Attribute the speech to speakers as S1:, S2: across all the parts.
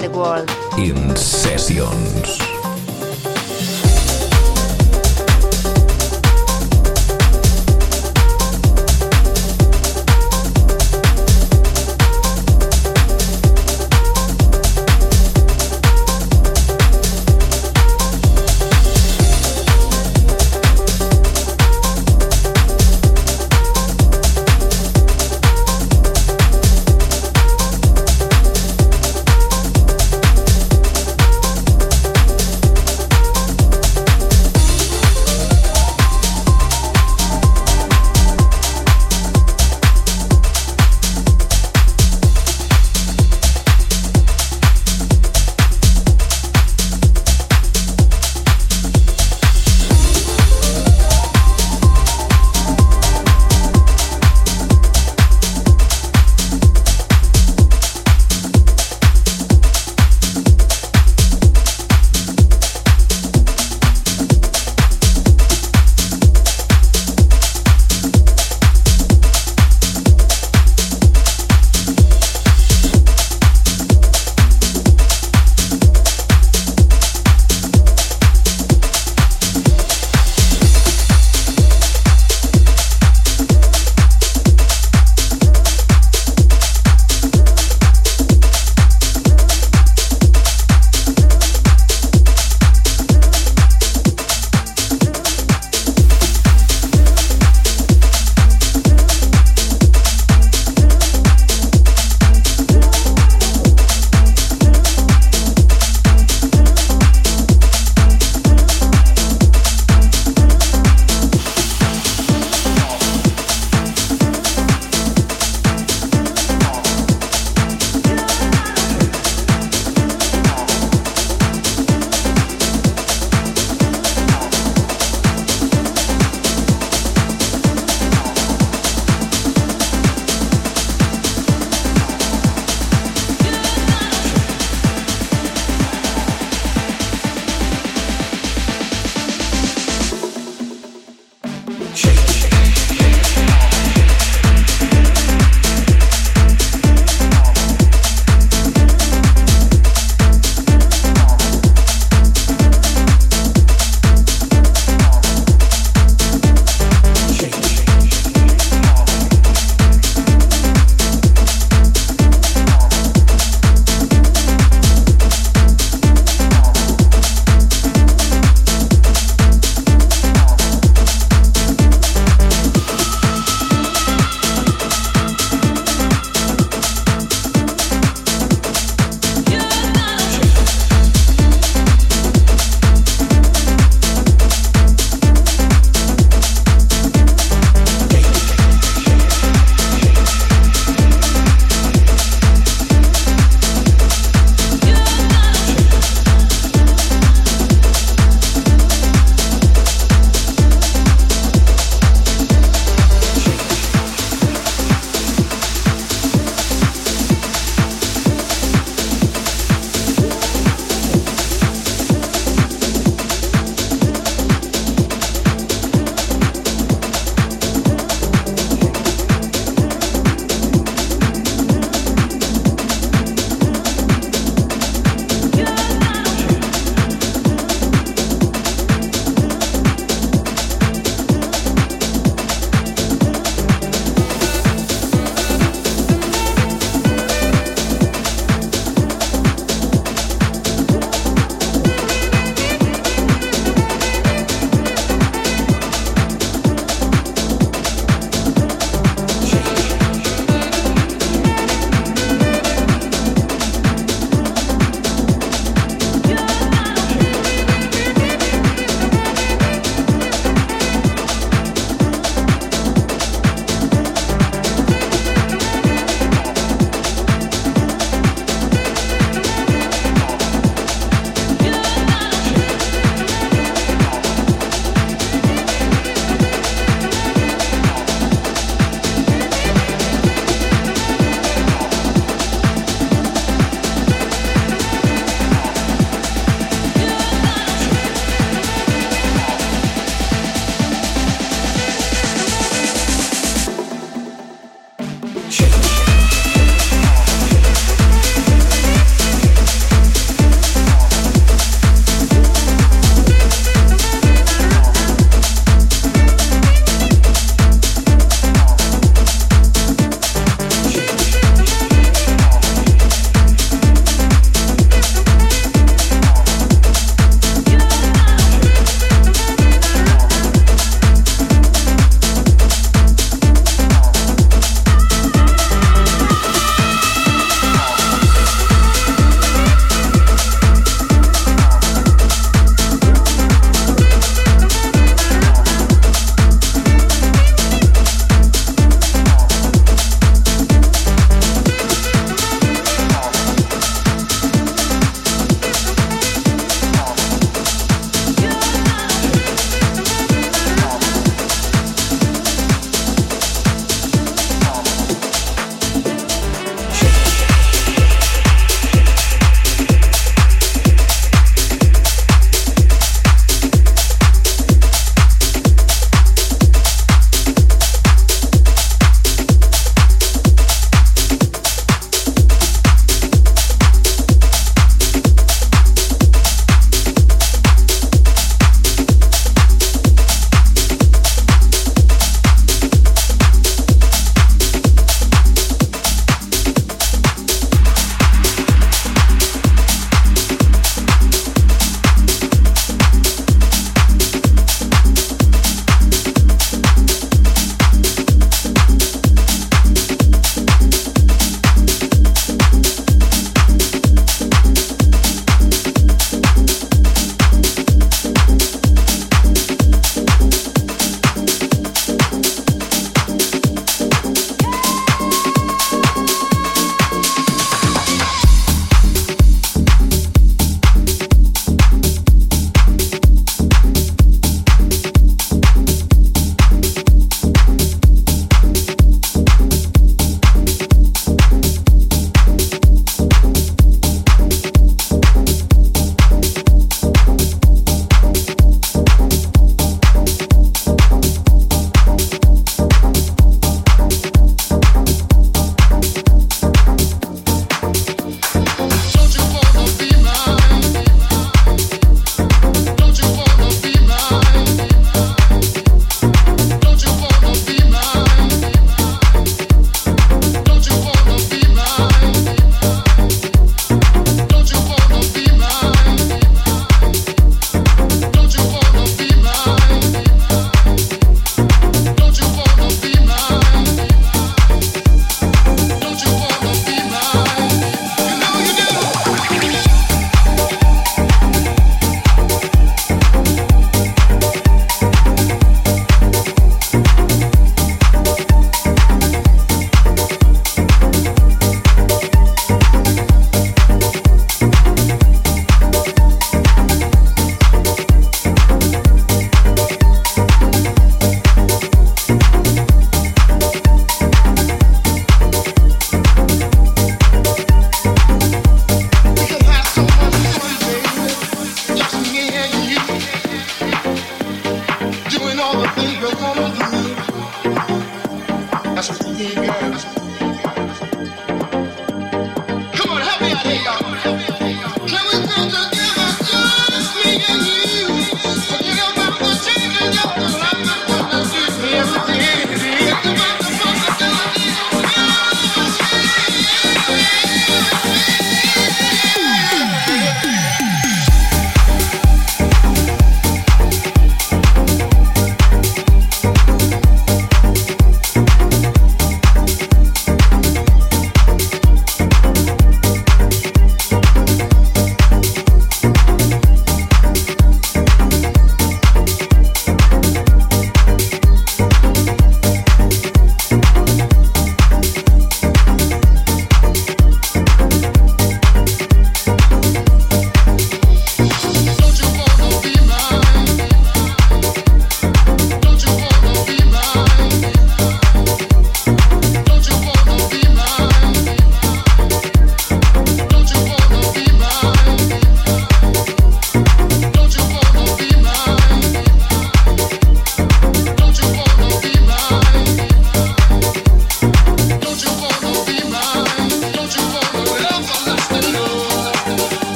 S1: The world. In sessions.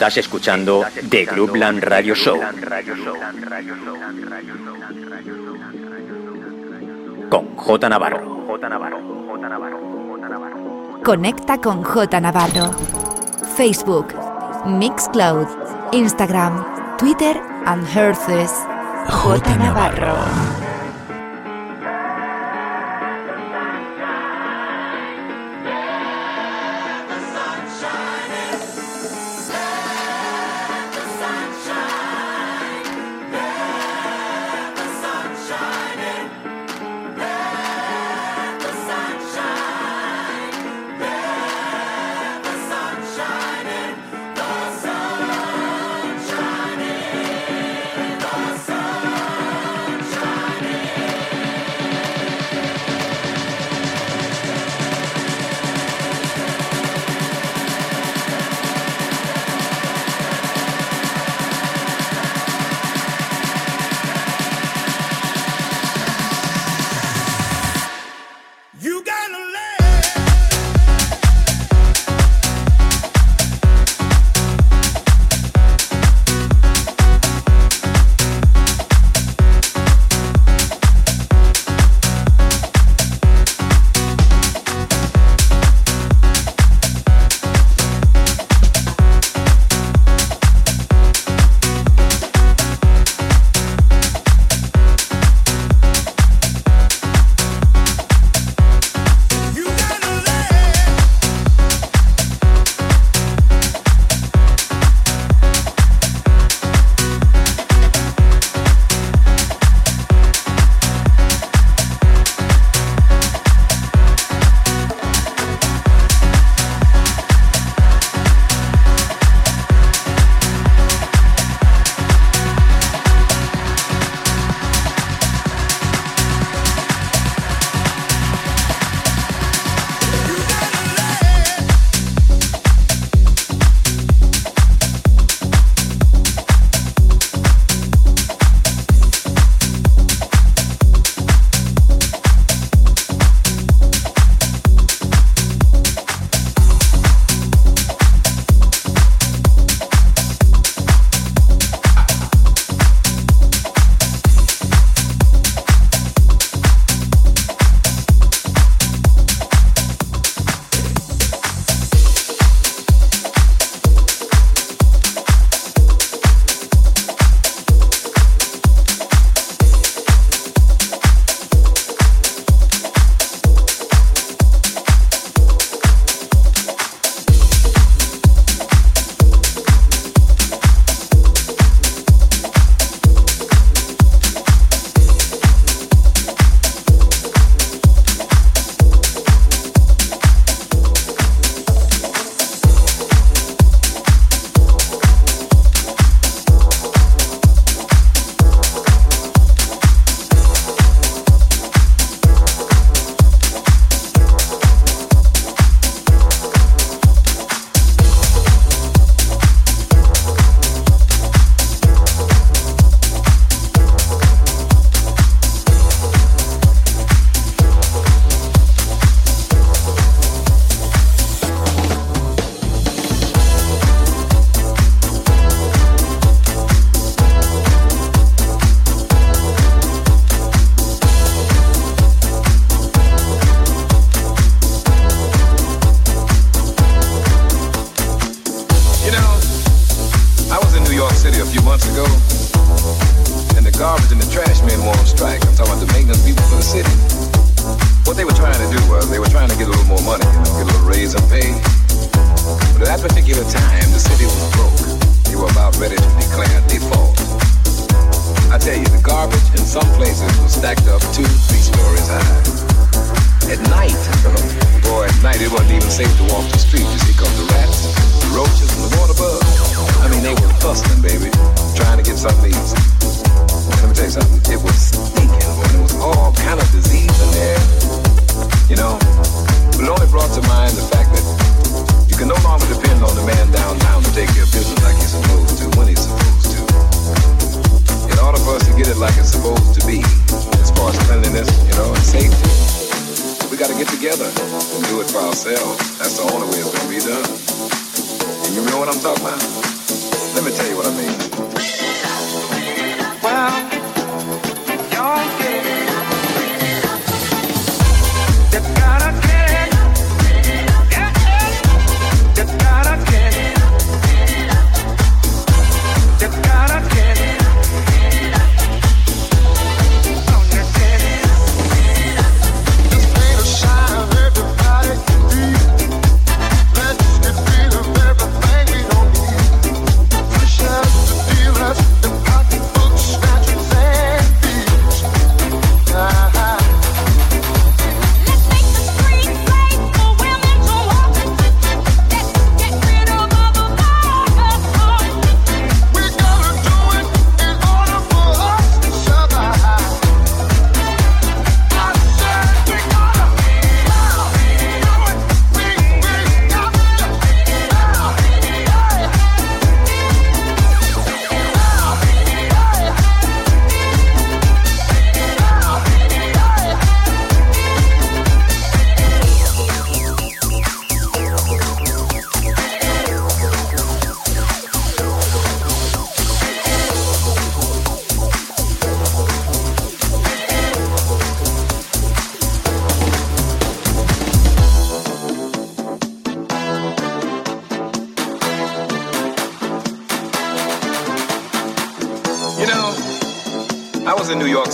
S2: Estás escuchando The Groupland Radio Show. Con J Navarro.
S3: Conecta con J Navarro. Facebook, Mixcloud, Instagram, Twitter and Herces. J Navarro.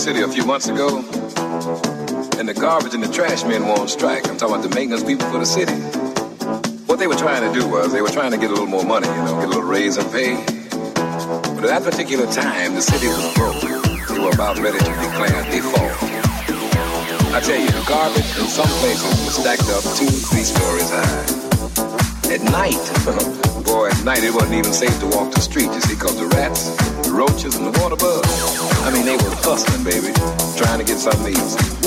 S3: City a few months ago, and the garbage and the trash men were on strike. I'm talking about the maintenance people for the city. What they were trying to do was they were trying to get a little more money, you know, get a little raise in pay. But at that particular time, the city was broke. They were about ready to declare default. I tell you, the garbage in some places was stacked up two, three stories high. At night, boy, at night it wasn't even safe to walk the street, you see, because the rats, roaches, and the water bugs. I mean, they were hustling, baby, trying to get something easy. Let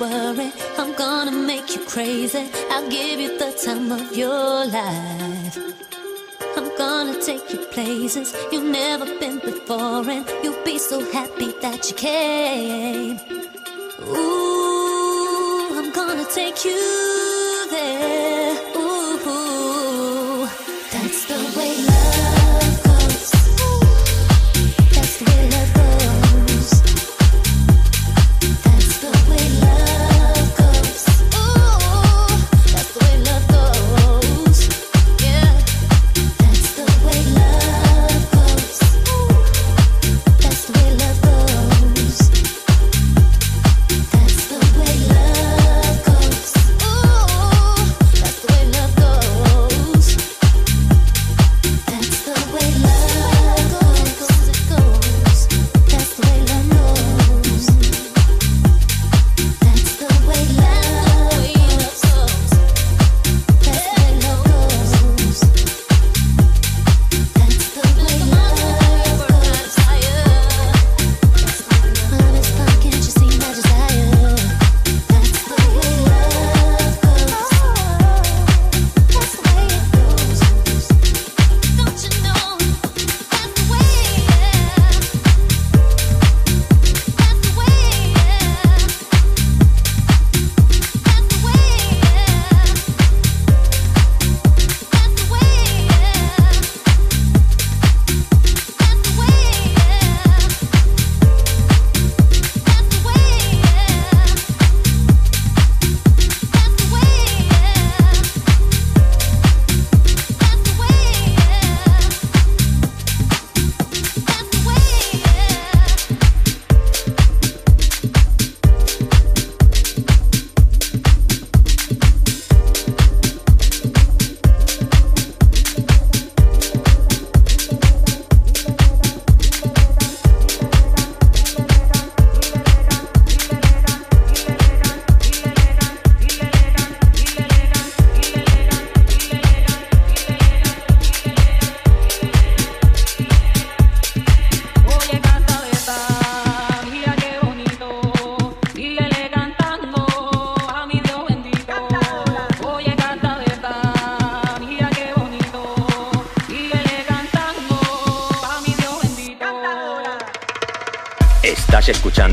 S4: worry. I'm gonna make you crazy. I'll give you the time of your life. I'm gonna take you places you've never been before, and you'll be so happy that you came. Ooh, I'm gonna take you there.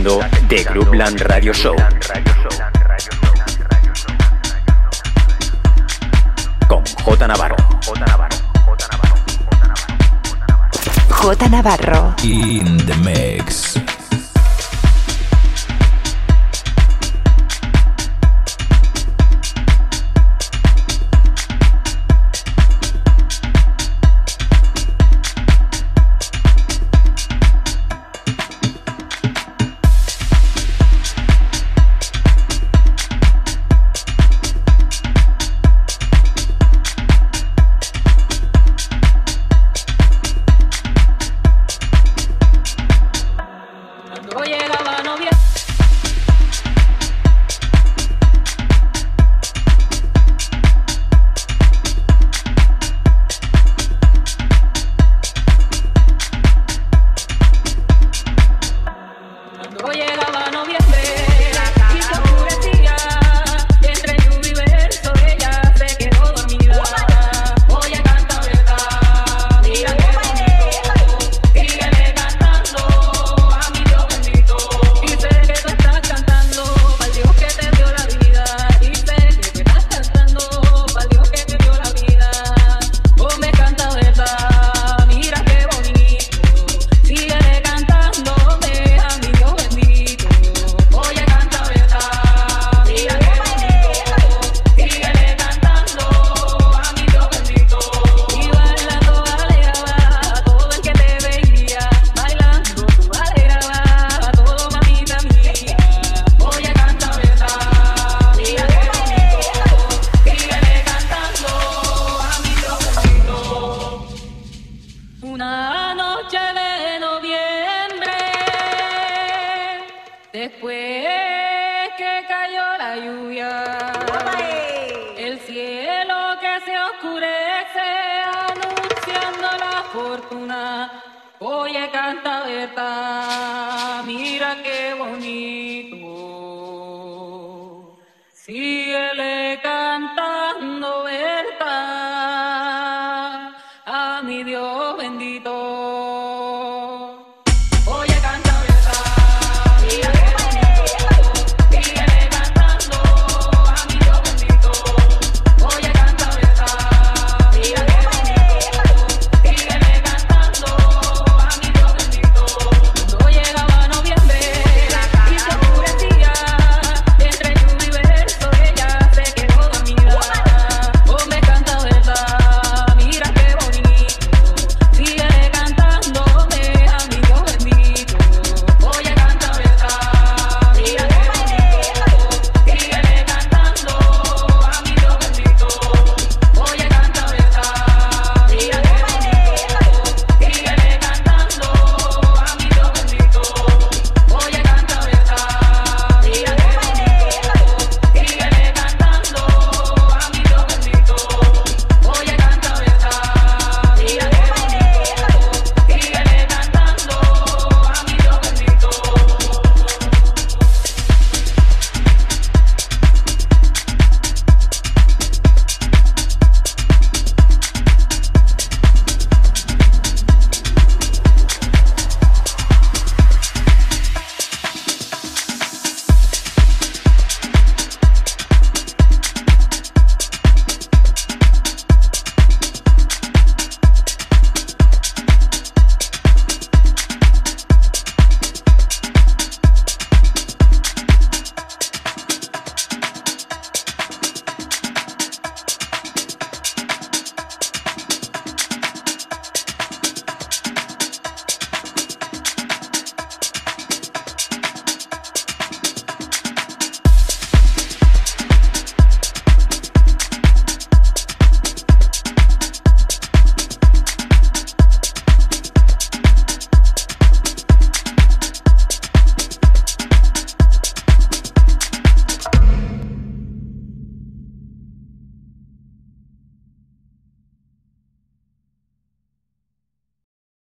S2: escuchando The Groupland Radio Show. Con J Navarro.
S5: J Navarro.
S6: J Navarro. J Navarro. In the mix.